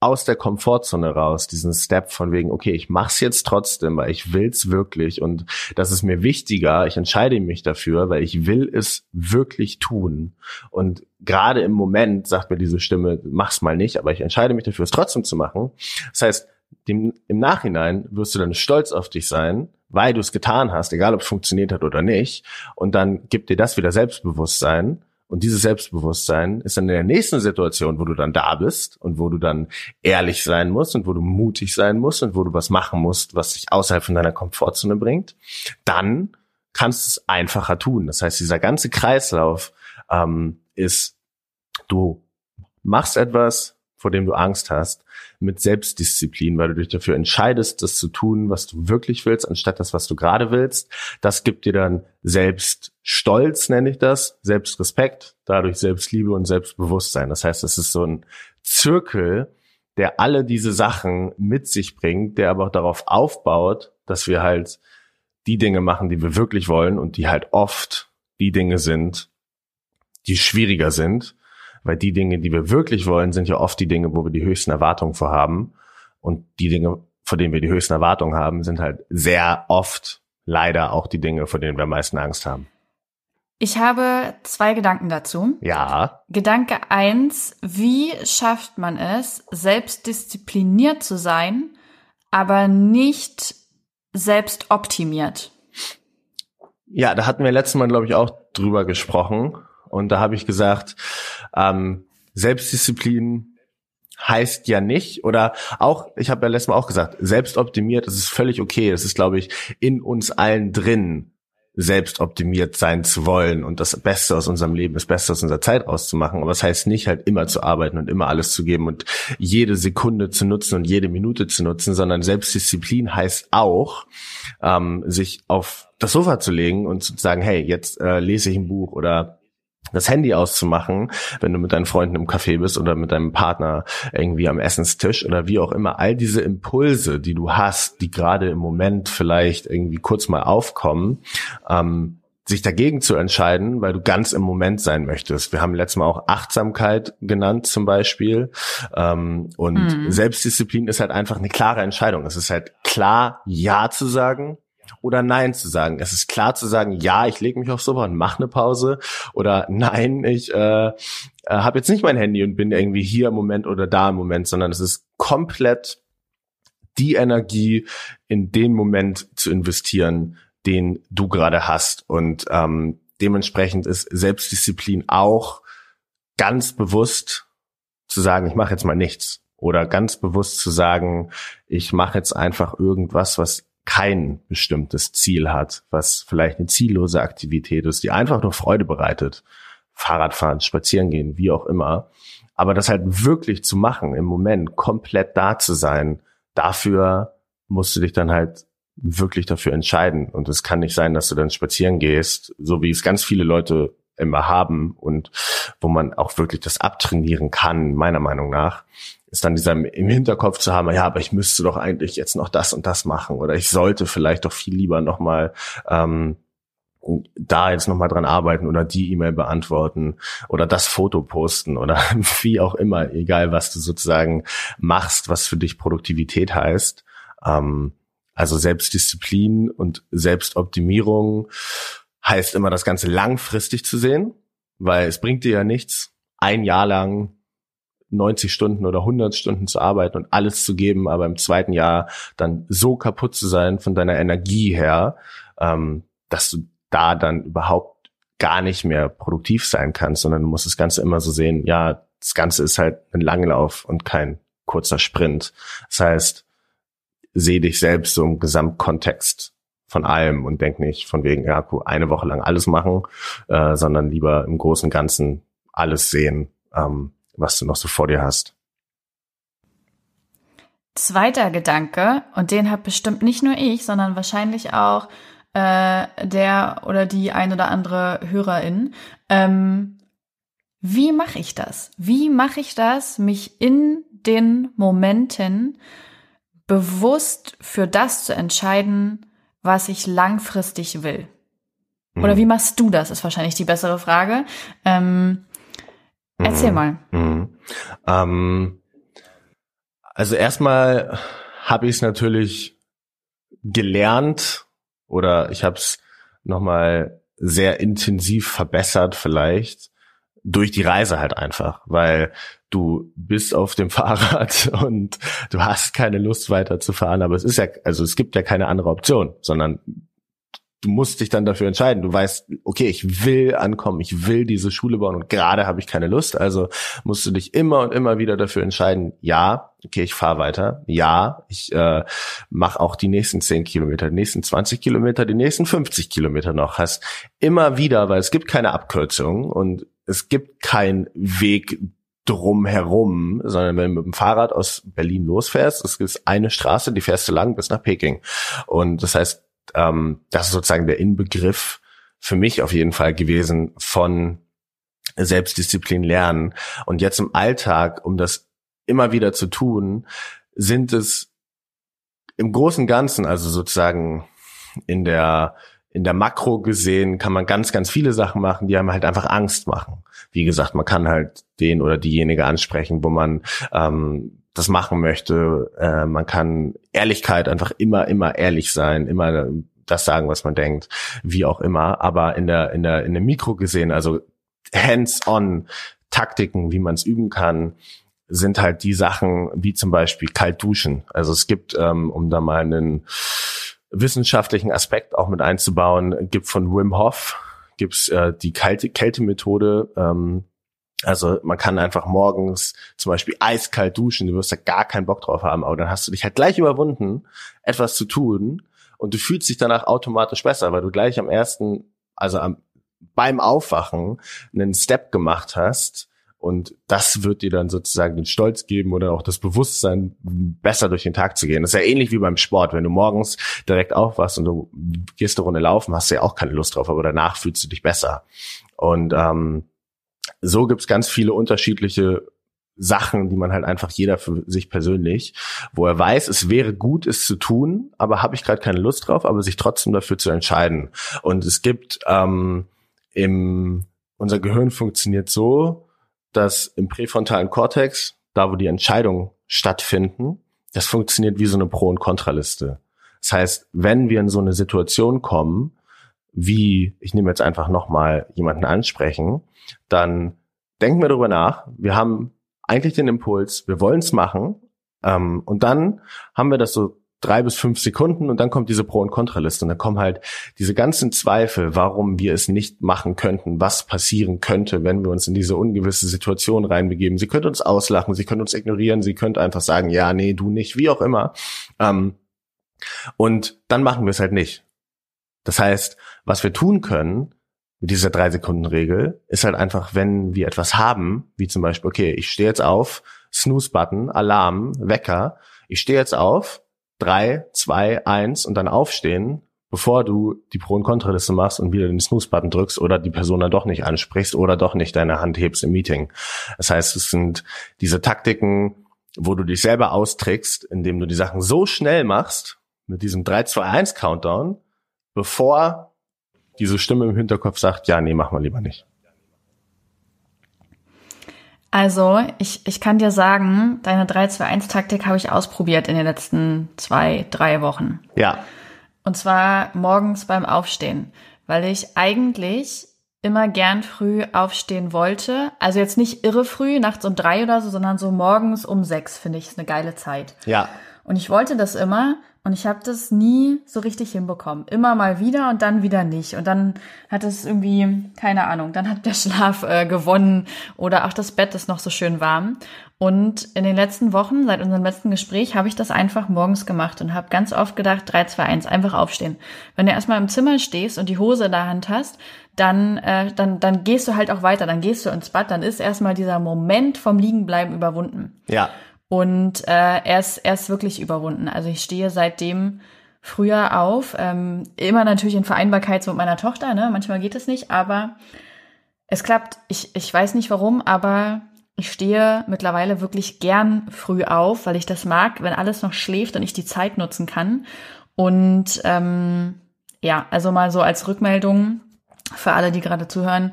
aus der Komfortzone raus, diesen Step von wegen, okay, ich mach's jetzt trotzdem, weil ich will's wirklich und das ist mir wichtiger, ich entscheide mich dafür, weil ich will es wirklich tun. Und gerade im Moment sagt mir diese Stimme, mach's mal nicht, aber ich entscheide mich dafür, es trotzdem zu machen. Das heißt, dem, im Nachhinein wirst du dann stolz auf dich sein, weil du es getan hast, egal ob es funktioniert hat oder nicht. Und dann gibt dir das wieder Selbstbewusstsein und dieses Selbstbewusstsein ist dann in der nächsten Situation, wo du dann da bist und wo du dann ehrlich sein musst und wo du mutig sein musst und wo du was machen musst, was dich außerhalb von deiner Komfortzone bringt, dann kannst du es einfacher tun. Das heißt, dieser ganze Kreislauf ähm, ist, du machst etwas, vor dem du Angst hast, mit Selbstdisziplin, weil du dich dafür entscheidest, das zu tun, was du wirklich willst, anstatt das, was du gerade willst. Das gibt dir dann Selbststolz, nenne ich das, Selbstrespekt, dadurch Selbstliebe und Selbstbewusstsein. Das heißt, es ist so ein Zirkel, der alle diese Sachen mit sich bringt, der aber auch darauf aufbaut, dass wir halt die Dinge machen, die wir wirklich wollen und die halt oft die Dinge sind, die schwieriger sind weil die Dinge, die wir wirklich wollen, sind ja oft die Dinge, wo wir die höchsten Erwartungen vorhaben. Und die Dinge, vor denen wir die höchsten Erwartungen haben, sind halt sehr oft leider auch die Dinge, vor denen wir am meisten Angst haben. Ich habe zwei Gedanken dazu. Ja. Gedanke eins: Wie schafft man es, selbstdiszipliniert zu sein, aber nicht selbst optimiert? Ja, da hatten wir letztes Mal, glaube ich, auch drüber gesprochen. Und da habe ich gesagt, ähm, Selbstdisziplin heißt ja nicht oder auch, ich habe ja letztes Mal auch gesagt, selbstoptimiert, das ist völlig okay. Das ist, glaube ich, in uns allen drin, selbst optimiert sein zu wollen und das Beste aus unserem Leben, das Beste aus unserer Zeit auszumachen. Aber das heißt nicht halt immer zu arbeiten und immer alles zu geben und jede Sekunde zu nutzen und jede Minute zu nutzen, sondern Selbstdisziplin heißt auch, ähm, sich auf das Sofa zu legen und zu sagen, hey, jetzt äh, lese ich ein Buch oder das Handy auszumachen, wenn du mit deinen Freunden im Café bist oder mit deinem Partner irgendwie am Essenstisch oder wie auch immer, all diese Impulse, die du hast, die gerade im Moment vielleicht irgendwie kurz mal aufkommen, ähm, sich dagegen zu entscheiden, weil du ganz im Moment sein möchtest. Wir haben letztes Mal auch Achtsamkeit genannt zum Beispiel. Ähm, und mhm. Selbstdisziplin ist halt einfach eine klare Entscheidung. Es ist halt klar, Ja zu sagen oder Nein zu sagen. Es ist klar zu sagen, ja, ich lege mich aufs Sofa und mache eine Pause oder nein, ich äh, äh, habe jetzt nicht mein Handy und bin irgendwie hier im Moment oder da im Moment, sondern es ist komplett die Energie in den Moment zu investieren, den du gerade hast. Und ähm, dementsprechend ist Selbstdisziplin auch ganz bewusst zu sagen, ich mache jetzt mal nichts. Oder ganz bewusst zu sagen, ich mache jetzt einfach irgendwas, was kein bestimmtes Ziel hat, was vielleicht eine ziellose Aktivität ist, die einfach nur Freude bereitet. Fahrradfahren, spazieren gehen, wie auch immer. Aber das halt wirklich zu machen, im Moment komplett da zu sein, dafür musst du dich dann halt wirklich dafür entscheiden. Und es kann nicht sein, dass du dann spazieren gehst, so wie es ganz viele Leute immer haben und wo man auch wirklich das abtrainieren kann, meiner Meinung nach, ist dann dieser im Hinterkopf zu haben, ja, aber ich müsste doch eigentlich jetzt noch das und das machen oder ich sollte vielleicht doch viel lieber nochmal ähm, da jetzt nochmal dran arbeiten oder die E-Mail beantworten oder das Foto posten oder wie auch immer, egal was du sozusagen machst, was für dich Produktivität heißt. Ähm, also Selbstdisziplin und Selbstoptimierung heißt immer das Ganze langfristig zu sehen, weil es bringt dir ja nichts, ein Jahr lang 90 Stunden oder 100 Stunden zu arbeiten und alles zu geben, aber im zweiten Jahr dann so kaputt zu sein von deiner Energie her, ähm, dass du da dann überhaupt gar nicht mehr produktiv sein kannst, sondern du musst das Ganze immer so sehen, ja, das Ganze ist halt ein Langlauf und kein kurzer Sprint. Das heißt, seh dich selbst so im Gesamtkontext von allem und denk nicht von wegen, ja, eine Woche lang alles machen, äh, sondern lieber im Großen Ganzen alles sehen, ähm, was du noch so vor dir hast. Zweiter Gedanke, und den hat bestimmt nicht nur ich, sondern wahrscheinlich auch äh, der oder die ein oder andere Hörerin. Ähm, wie mache ich das? Wie mache ich das, mich in den Momenten bewusst für das zu entscheiden, was ich langfristig will? Oder mhm. wie machst du das, ist wahrscheinlich die bessere Frage. Ähm, erzähl mhm. mal. Mhm. Ähm, also erstmal habe ich es natürlich gelernt oder ich habe es nochmal sehr intensiv verbessert vielleicht durch die Reise halt einfach, weil du bist auf dem Fahrrad und du hast keine Lust weiter zu fahren, aber es ist ja, also es gibt ja keine andere Option, sondern du musst dich dann dafür entscheiden. Du weißt, okay, ich will ankommen, ich will diese Schule bauen und gerade habe ich keine Lust. Also musst du dich immer und immer wieder dafür entscheiden, ja, okay, ich fahre weiter. Ja, ich äh, mache auch die nächsten 10 Kilometer, die nächsten 20 Kilometer, die nächsten 50 Kilometer noch. Hast immer wieder, weil es gibt keine Abkürzung und es gibt keinen Weg drumherum, sondern wenn du mit dem Fahrrad aus Berlin losfährst, es ist eine Straße, die fährst du lang bis nach Peking. Und das heißt, ähm, das ist sozusagen der Inbegriff für mich auf jeden Fall gewesen von Selbstdisziplin lernen. Und jetzt im Alltag, um das immer wieder zu tun, sind es im Großen Ganzen, also sozusagen in der in der Makro gesehen kann man ganz, ganz viele Sachen machen, die einem halt einfach Angst machen. Wie gesagt, man kann halt den oder diejenige ansprechen, wo man ähm, das machen möchte. Äh, man kann Ehrlichkeit einfach immer, immer ehrlich sein, immer das sagen, was man denkt, wie auch immer. Aber in der, in der, in der Mikro gesehen, also hands-on Taktiken, wie man es üben kann, sind halt die Sachen wie zum Beispiel kalt duschen. Also es gibt, ähm, um da mal einen wissenschaftlichen Aspekt auch mit einzubauen, gibt von Wim Hof gibt's äh, die kalte Kältemethode, ähm, also man kann einfach morgens zum Beispiel eiskalt duschen, du wirst da gar keinen Bock drauf haben, aber dann hast du dich halt gleich überwunden, etwas zu tun und du fühlst dich danach automatisch besser, weil du gleich am ersten, also am, beim Aufwachen einen Step gemacht hast und das wird dir dann sozusagen den Stolz geben oder auch das Bewusstsein, besser durch den Tag zu gehen. Das ist ja ähnlich wie beim Sport. Wenn du morgens direkt aufwachst und du gehst eine Runde laufen, hast du ja auch keine Lust drauf, aber danach fühlst du dich besser. Und ähm, so gibt's ganz viele unterschiedliche Sachen, die man halt einfach jeder für sich persönlich, wo er weiß, es wäre gut, es zu tun, aber habe ich gerade keine Lust drauf, aber sich trotzdem dafür zu entscheiden. Und es gibt ähm, im unser Gehirn funktioniert so, dass im präfrontalen Kortex, da wo die Entscheidungen stattfinden, das funktioniert wie so eine Pro- und Kontraliste. Das heißt, wenn wir in so eine Situation kommen, wie, ich nehme jetzt einfach nochmal jemanden ansprechen, dann denken wir darüber nach. Wir haben eigentlich den Impuls, wir wollen es machen. Ähm, und dann haben wir das so drei bis fünf Sekunden und dann kommt diese Pro- und Kontraliste und dann kommen halt diese ganzen Zweifel, warum wir es nicht machen könnten, was passieren könnte, wenn wir uns in diese ungewisse Situation reinbegeben. Sie könnte uns auslachen, sie könnte uns ignorieren, sie könnte einfach sagen, ja, nee, du nicht, wie auch immer. Ähm, und dann machen wir es halt nicht. Das heißt, was wir tun können mit dieser drei Sekunden Regel ist halt einfach, wenn wir etwas haben, wie zum Beispiel, okay, ich stehe jetzt auf, Snooze-Button, Alarm, Wecker, ich stehe jetzt auf, drei, zwei, eins und dann aufstehen, bevor du die Pro- und Kontraliste machst und wieder den Snooze-Button drückst oder die Person dann doch nicht ansprichst oder doch nicht deine Hand hebst im Meeting. Das heißt, es sind diese Taktiken, wo du dich selber austrickst, indem du die Sachen so schnell machst, mit diesem 3-2-1 Countdown, bevor diese Stimme im Hinterkopf sagt, ja, nee, mach mal lieber nicht. Also, ich, ich kann dir sagen, deine 3-2-1-Taktik habe ich ausprobiert in den letzten zwei, drei Wochen. Ja. Und zwar morgens beim Aufstehen, weil ich eigentlich immer gern früh aufstehen wollte. Also jetzt nicht irre früh, nachts um drei oder so, sondern so morgens um sechs finde ich ist eine geile Zeit. Ja. Und ich wollte das immer und ich habe das nie so richtig hinbekommen. Immer mal wieder und dann wieder nicht. Und dann hat es irgendwie, keine Ahnung, dann hat der Schlaf äh, gewonnen oder auch das Bett ist noch so schön warm. Und in den letzten Wochen, seit unserem letzten Gespräch, habe ich das einfach morgens gemacht und habe ganz oft gedacht, 3, 2, 1, einfach aufstehen. Wenn du erstmal im Zimmer stehst und die Hose in der Hand hast, dann, äh, dann, dann gehst du halt auch weiter, dann gehst du ins Bad, dann ist erstmal dieser Moment vom Liegenbleiben überwunden. Ja. Und äh, er, ist, er ist wirklich überwunden. Also ich stehe seitdem früher auf. Ähm, immer natürlich in Vereinbarkeit mit meiner Tochter, ne? Manchmal geht es nicht, aber es klappt. Ich, ich weiß nicht warum, aber ich stehe mittlerweile wirklich gern früh auf, weil ich das mag, wenn alles noch schläft und ich die Zeit nutzen kann. Und ähm, ja, also mal so als Rückmeldung für alle, die gerade zuhören,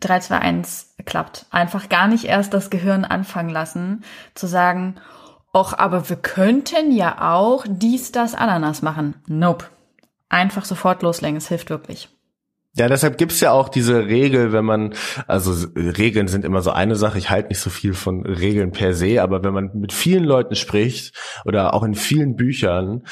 3, 2, 1 klappt. Einfach gar nicht erst das Gehirn anfangen lassen, zu sagen, och, aber wir könnten ja auch dies, das, Ananas machen. Nope. Einfach sofort loslegen, es hilft wirklich. Ja, deshalb gibt's ja auch diese Regel, wenn man, also Regeln sind immer so eine Sache, ich halte nicht so viel von Regeln per se, aber wenn man mit vielen Leuten spricht oder auch in vielen Büchern,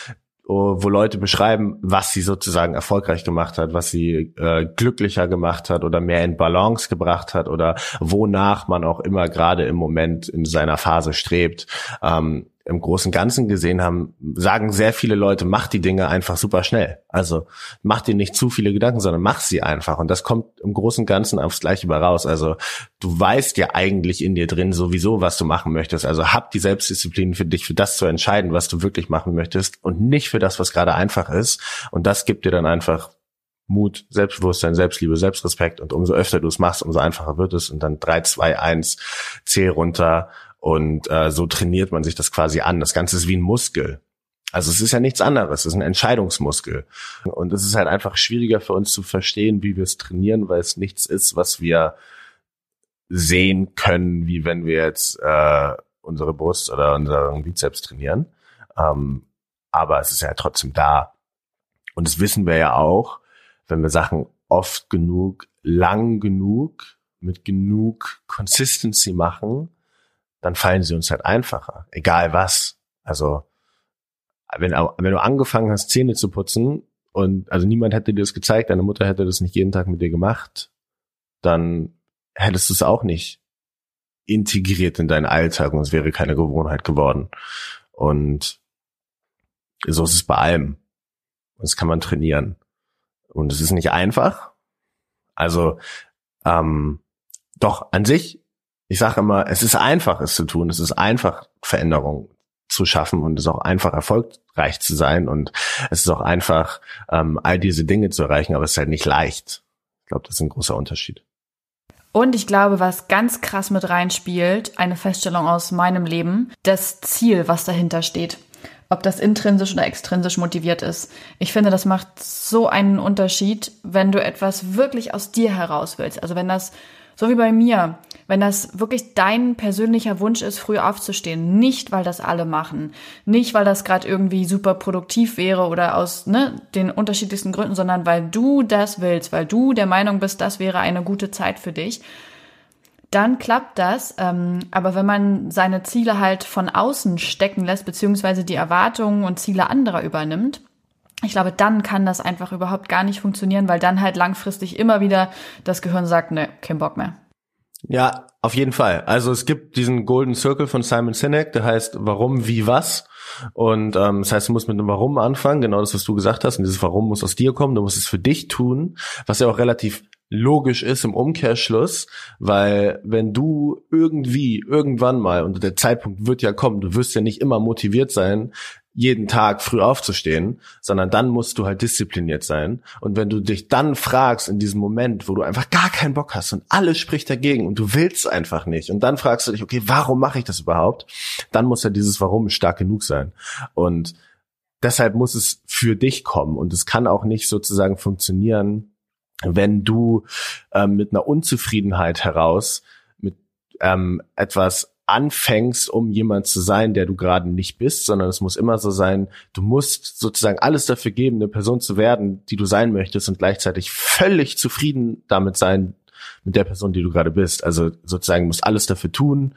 wo Leute beschreiben, was sie sozusagen erfolgreich gemacht hat, was sie äh, glücklicher gemacht hat oder mehr in Balance gebracht hat oder wonach man auch immer gerade im Moment in seiner Phase strebt. Ähm, im großen Ganzen gesehen haben, sagen sehr viele Leute, mach die Dinge einfach super schnell. Also mach dir nicht zu viele Gedanken, sondern mach sie einfach. Und das kommt im großen Ganzen aufs Gleiche über raus. Also du weißt ja eigentlich in dir drin sowieso, was du machen möchtest. Also hab die Selbstdisziplin für dich, für das zu entscheiden, was du wirklich machen möchtest und nicht für das, was gerade einfach ist. Und das gibt dir dann einfach Mut, Selbstbewusstsein, Selbstliebe, Selbstrespekt und umso öfter du es machst, umso einfacher wird es und dann drei, zwei, eins, zähl runter und äh, so trainiert man sich das quasi an. Das Ganze ist wie ein Muskel. Also es ist ja nichts anderes, es ist ein Entscheidungsmuskel. Und es ist halt einfach schwieriger für uns zu verstehen, wie wir es trainieren, weil es nichts ist, was wir sehen können, wie wenn wir jetzt äh, unsere Brust oder unseren Bizeps trainieren. Ähm, aber es ist ja trotzdem da. Und das wissen wir ja auch, wenn wir Sachen oft genug, lang genug, mit genug Consistency machen, dann fallen sie uns halt einfacher, egal was. Also wenn, wenn du angefangen hast, Zähne zu putzen und also niemand hätte dir das gezeigt, deine Mutter hätte das nicht jeden Tag mit dir gemacht, dann hättest du es auch nicht integriert in deinen Alltag und es wäre keine Gewohnheit geworden. Und so ist es bei allem. Und das kann man trainieren. Und es ist nicht einfach. Also ähm, doch an sich ich sage immer, es ist einfach, es zu tun. Es ist einfach, Veränderungen zu schaffen und es ist auch einfach, erfolgreich zu sein und es ist auch einfach, ähm, all diese Dinge zu erreichen, aber es ist halt nicht leicht. Ich glaube, das ist ein großer Unterschied. Und ich glaube, was ganz krass mit reinspielt, eine Feststellung aus meinem Leben, das Ziel, was dahinter steht. Ob das intrinsisch oder extrinsisch motiviert ist. Ich finde, das macht so einen Unterschied, wenn du etwas wirklich aus dir heraus willst. Also wenn das, so wie bei mir, wenn das wirklich dein persönlicher Wunsch ist, früh aufzustehen, nicht weil das alle machen, nicht weil das gerade irgendwie super produktiv wäre oder aus ne, den unterschiedlichsten Gründen, sondern weil du das willst, weil du der Meinung bist, das wäre eine gute Zeit für dich, dann klappt das. Ähm, aber wenn man seine Ziele halt von außen stecken lässt, beziehungsweise die Erwartungen und Ziele anderer übernimmt, ich glaube, dann kann das einfach überhaupt gar nicht funktionieren, weil dann halt langfristig immer wieder das Gehirn sagt, ne, kein Bock mehr. Ja, auf jeden Fall. Also es gibt diesen Golden Circle von Simon Sinek, der heißt Warum, wie, was. Und ähm, das heißt, du musst mit einem Warum anfangen, genau das, was du gesagt hast. Und dieses Warum muss aus dir kommen, du musst es für dich tun, was ja auch relativ logisch ist im Umkehrschluss, weil wenn du irgendwie irgendwann mal, und der Zeitpunkt wird ja kommen, du wirst ja nicht immer motiviert sein, jeden Tag früh aufzustehen, sondern dann musst du halt diszipliniert sein. Und wenn du dich dann fragst in diesem Moment, wo du einfach gar keinen Bock hast und alles spricht dagegen und du willst einfach nicht und dann fragst du dich, okay, warum mache ich das überhaupt? Dann muss ja dieses Warum stark genug sein. Und deshalb muss es für dich kommen und es kann auch nicht sozusagen funktionieren, wenn du ähm, mit einer Unzufriedenheit heraus mit ähm, etwas anfängst, um jemand zu sein, der du gerade nicht bist, sondern es muss immer so sein, du musst sozusagen alles dafür geben, eine Person zu werden, die du sein möchtest und gleichzeitig völlig zufrieden damit sein, mit der Person, die du gerade bist. Also sozusagen musst alles dafür tun,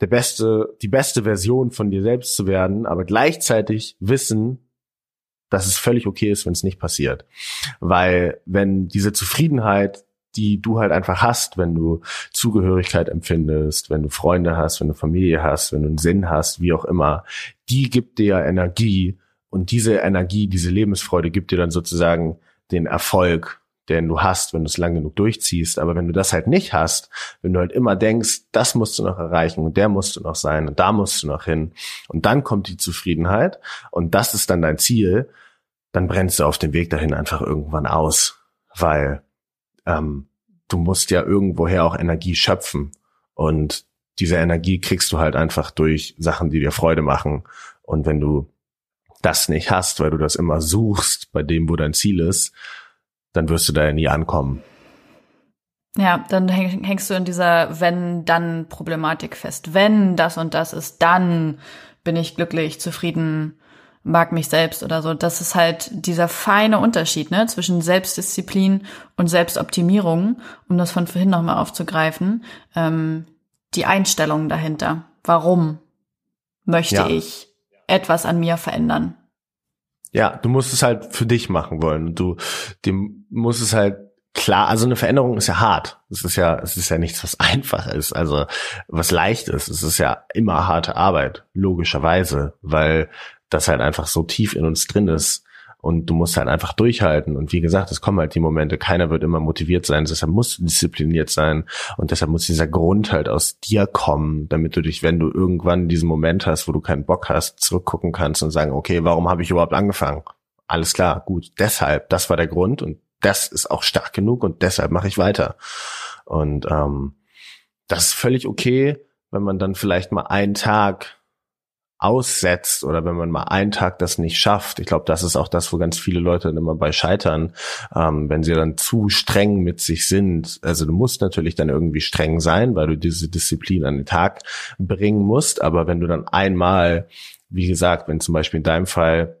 der beste, die beste Version von dir selbst zu werden, aber gleichzeitig wissen, dass es völlig okay ist, wenn es nicht passiert. Weil wenn diese Zufriedenheit die du halt einfach hast, wenn du Zugehörigkeit empfindest, wenn du Freunde hast, wenn du Familie hast, wenn du einen Sinn hast, wie auch immer, die gibt dir Energie und diese Energie, diese Lebensfreude gibt dir dann sozusagen den Erfolg, den du hast, wenn du es lang genug durchziehst. Aber wenn du das halt nicht hast, wenn du halt immer denkst, das musst du noch erreichen und der musst du noch sein und da musst du noch hin und dann kommt die Zufriedenheit und das ist dann dein Ziel, dann brennst du auf dem Weg dahin einfach irgendwann aus, weil ähm, du musst ja irgendwoher auch Energie schöpfen. Und diese Energie kriegst du halt einfach durch Sachen, die dir Freude machen. Und wenn du das nicht hast, weil du das immer suchst bei dem, wo dein Ziel ist, dann wirst du da ja nie ankommen. Ja, dann hängst du in dieser Wenn-Dann-Problematik fest. Wenn das und das ist, dann bin ich glücklich, zufrieden, mag mich selbst oder so. Das ist halt dieser feine Unterschied ne, zwischen Selbstdisziplin und Selbstoptimierung, um das von vorhin nochmal aufzugreifen. Ähm, die Einstellung dahinter. Warum möchte ja. ich etwas an mir verändern? Ja, du musst es halt für dich machen wollen. Du, dem musst es halt klar, also eine Veränderung ist ja hart. Es ist ja, es ist ja nichts, was einfach ist, also was leicht ist. Es ist ja immer harte Arbeit, logischerweise, weil das halt einfach so tief in uns drin ist. Und du musst halt einfach durchhalten. Und wie gesagt, es kommen halt die Momente, keiner wird immer motiviert sein, deshalb musst du diszipliniert sein. Und deshalb muss dieser Grund halt aus dir kommen, damit du dich, wenn du irgendwann diesen Moment hast, wo du keinen Bock hast, zurückgucken kannst und sagen, okay, warum habe ich überhaupt angefangen? Alles klar, gut, deshalb, das war der Grund und das ist auch stark genug und deshalb mache ich weiter. Und ähm, das ist völlig okay, wenn man dann vielleicht mal einen Tag aussetzt oder wenn man mal einen Tag das nicht schafft. Ich glaube, das ist auch das, wo ganz viele Leute dann immer bei scheitern, ähm, wenn sie dann zu streng mit sich sind. Also du musst natürlich dann irgendwie streng sein, weil du diese Disziplin an den Tag bringen musst. Aber wenn du dann einmal, wie gesagt, wenn zum Beispiel in deinem Fall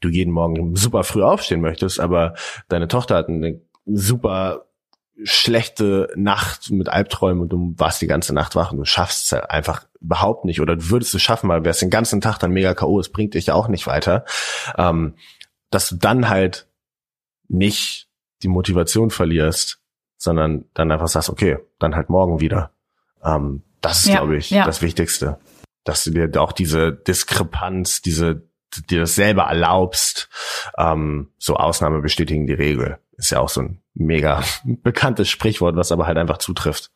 du jeden Morgen super früh aufstehen möchtest, aber deine Tochter hat eine super schlechte Nacht mit Albträumen und du warst die ganze Nacht wach und du schaffst es halt einfach überhaupt nicht oder du würdest es schaffen, weil wärst den ganzen Tag dann mega K.O., es bringt dich ja auch nicht weiter, ähm, dass du dann halt nicht die Motivation verlierst, sondern dann einfach sagst, okay, dann halt morgen wieder. Ähm, das ist, ja, glaube ich, ja. das Wichtigste. Dass du dir auch diese Diskrepanz, diese dir das selber erlaubst, ähm, so Ausnahme bestätigen die Regel. Ist ja auch so ein mega bekanntes Sprichwort, was aber halt einfach zutrifft.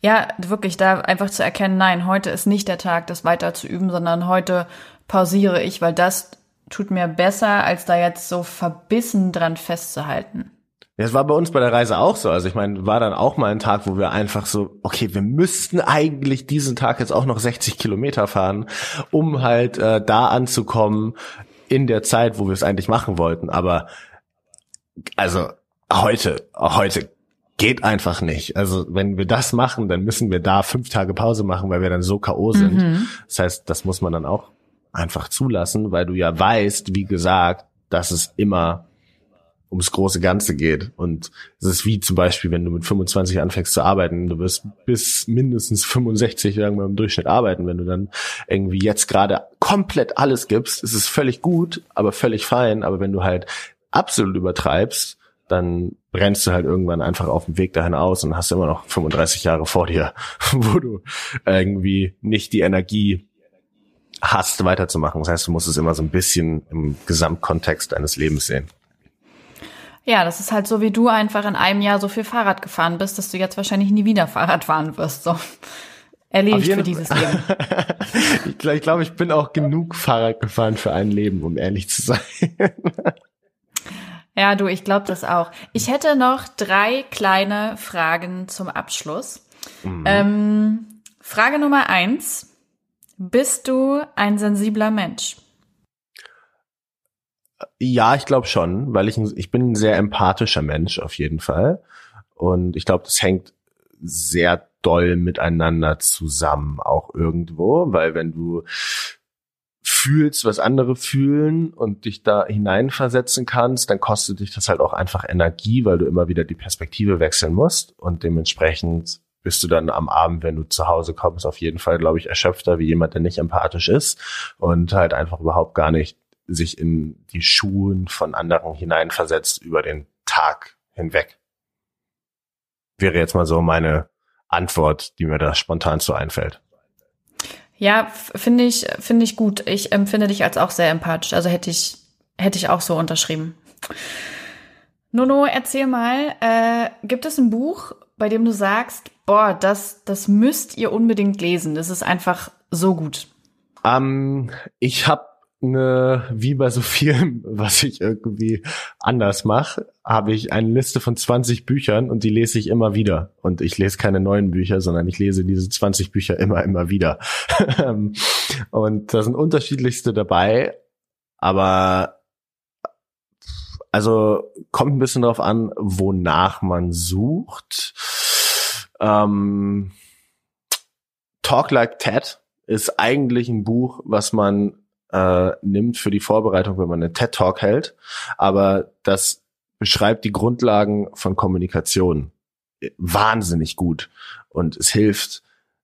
Ja, wirklich, da einfach zu erkennen, nein, heute ist nicht der Tag, das weiter zu üben, sondern heute pausiere ich, weil das tut mir besser, als da jetzt so verbissen dran festzuhalten. Ja, es war bei uns bei der Reise auch so. Also ich meine, war dann auch mal ein Tag, wo wir einfach so, okay, wir müssten eigentlich diesen Tag jetzt auch noch 60 Kilometer fahren, um halt äh, da anzukommen in der Zeit, wo wir es eigentlich machen wollten. Aber also heute, heute geht einfach nicht. Also wenn wir das machen, dann müssen wir da fünf Tage Pause machen, weil wir dann so K.O. sind. Mhm. Das heißt, das muss man dann auch einfach zulassen, weil du ja weißt, wie gesagt, dass es immer ums große Ganze geht. Und es ist wie zum Beispiel, wenn du mit 25 anfängst zu arbeiten, du wirst bis mindestens 65 irgendwann im Durchschnitt arbeiten. Wenn du dann irgendwie jetzt gerade komplett alles gibst, ist es völlig gut, aber völlig fein. Aber wenn du halt absolut übertreibst, dann brennst du halt irgendwann einfach auf dem Weg dahin aus und hast immer noch 35 Jahre vor dir, wo du irgendwie nicht die Energie hast, weiterzumachen. Das heißt, du musst es immer so ein bisschen im Gesamtkontext deines Lebens sehen. Ja, das ist halt so, wie du einfach in einem Jahr so viel Fahrrad gefahren bist, dass du jetzt wahrscheinlich nie wieder Fahrrad fahren wirst. So. erledigt für dieses Leben. ich glaube, ich, bin auch genug Fahrrad gefahren für ein Leben, um ehrlich zu sein. ja, du, ich glaube das auch. Ich hätte noch drei kleine Fragen zum Abschluss. Mhm. Ähm, Frage Nummer eins. Bist du ein sensibler Mensch? Ja, ich glaube schon, weil ich, ich bin ein sehr empathischer Mensch auf jeden Fall. Und ich glaube, das hängt sehr doll miteinander zusammen, auch irgendwo, weil wenn du fühlst, was andere fühlen und dich da hineinversetzen kannst, dann kostet dich das halt auch einfach Energie, weil du immer wieder die Perspektive wechseln musst und dementsprechend bist du dann am Abend, wenn du zu Hause kommst, auf jeden Fall, glaube ich, erschöpfter wie jemand, der nicht empathisch ist und halt einfach überhaupt gar nicht sich in die Schuhen von anderen hineinversetzt über den Tag hinweg. Wäre jetzt mal so meine Antwort, die mir da spontan so einfällt. Ja, finde ich, finde ich gut. Ich empfinde dich als auch sehr empathisch. Also hätte ich, hätte ich auch so unterschrieben. Nono, erzähl mal, äh, gibt es ein Buch, bei dem du sagst, boah, das, das müsst ihr unbedingt lesen. Das ist einfach so gut. Ähm, ich habe wie bei so vielem, was ich irgendwie anders mache, habe ich eine Liste von 20 Büchern und die lese ich immer wieder. Und ich lese keine neuen Bücher, sondern ich lese diese 20 Bücher immer, immer wieder. und da sind unterschiedlichste dabei, aber also kommt ein bisschen drauf an, wonach man sucht. Ähm, Talk Like Ted ist eigentlich ein Buch, was man äh, nimmt für die Vorbereitung, wenn man einen TED Talk hält. Aber das beschreibt die Grundlagen von Kommunikation. Wahnsinnig gut. Und es hilft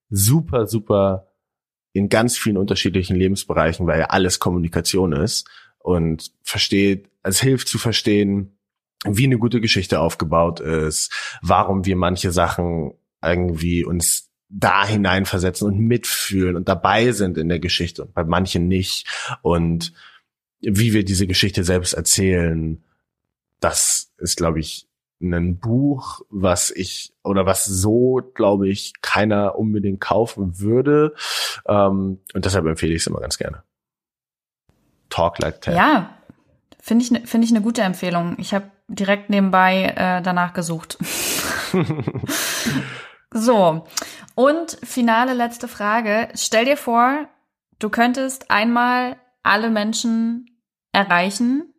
super, super in ganz vielen unterschiedlichen Lebensbereichen, weil ja alles Kommunikation ist. Und versteht, es hilft zu verstehen, wie eine gute Geschichte aufgebaut ist, warum wir manche Sachen irgendwie uns da hineinversetzen und mitfühlen und dabei sind in der Geschichte und bei manchen nicht. Und wie wir diese Geschichte selbst erzählen, das ist, glaube ich, ein Buch, was ich oder was so, glaube ich, keiner unbedingt kaufen würde. Ähm, und deshalb empfehle ich es immer ganz gerne. Talk Like Ted. Ja, finde ich, ne, finde ich eine gute Empfehlung. Ich habe direkt nebenbei äh, danach gesucht. so, und finale letzte Frage. Stell dir vor, du könntest einmal alle Menschen erreichen.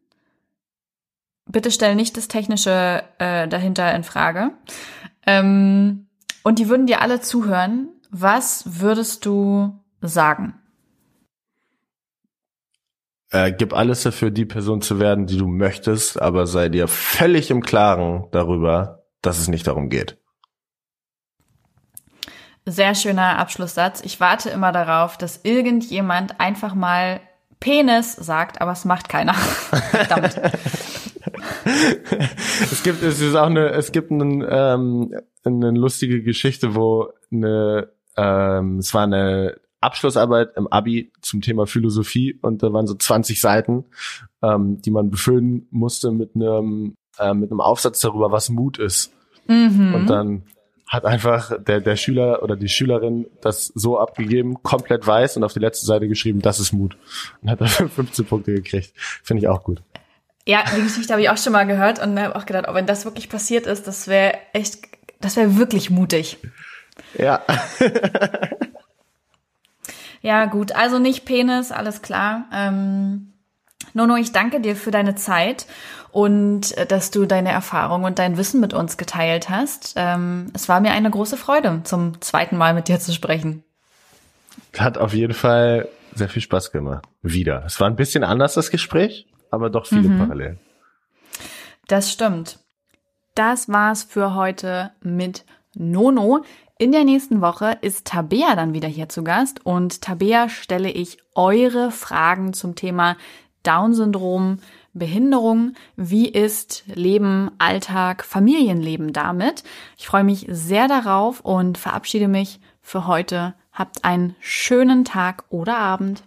Bitte stell nicht das Technische äh, dahinter in Frage. Ähm, und die würden dir alle zuhören. Was würdest du sagen? Äh, gib alles dafür, die Person zu werden, die du möchtest, aber sei dir völlig im Klaren darüber, dass es nicht darum geht. Sehr schöner Abschlusssatz. Ich warte immer darauf, dass irgendjemand einfach mal Penis sagt, aber es macht keiner. Verdammt. es gibt, es ist auch eine, es gibt einen, ähm, eine lustige Geschichte, wo eine, ähm, es war eine Abschlussarbeit im Abi zum Thema Philosophie und da waren so 20 Seiten, ähm, die man befüllen musste mit einem, äh, mit einem Aufsatz darüber, was Mut ist. Mhm. Und dann hat einfach der, der Schüler oder die Schülerin das so abgegeben, komplett weiß und auf die letzte Seite geschrieben, das ist Mut. Und hat dafür 15 Punkte gekriegt. Finde ich auch gut. Ja, die Geschichte habe ich auch schon mal gehört und habe auch gedacht, oh, wenn das wirklich passiert ist, das wäre echt, das wäre wirklich mutig. Ja. ja, gut, also nicht Penis, alles klar. Ähm, Nono, ich danke dir für deine Zeit und äh, dass du deine Erfahrung und dein Wissen mit uns geteilt hast. Ähm, es war mir eine große Freude, zum zweiten Mal mit dir zu sprechen. Hat auf jeden Fall sehr viel Spaß gemacht. Wieder. Es war ein bisschen anders, das Gespräch, aber doch viele mhm. Parallelen. Das stimmt. Das war's für heute mit Nono. In der nächsten Woche ist Tabea dann wieder hier zu Gast und Tabea stelle ich eure Fragen zum Thema Down-Syndrom, Behinderung. Wie ist Leben, Alltag, Familienleben damit? Ich freue mich sehr darauf und verabschiede mich für heute. Habt einen schönen Tag oder Abend.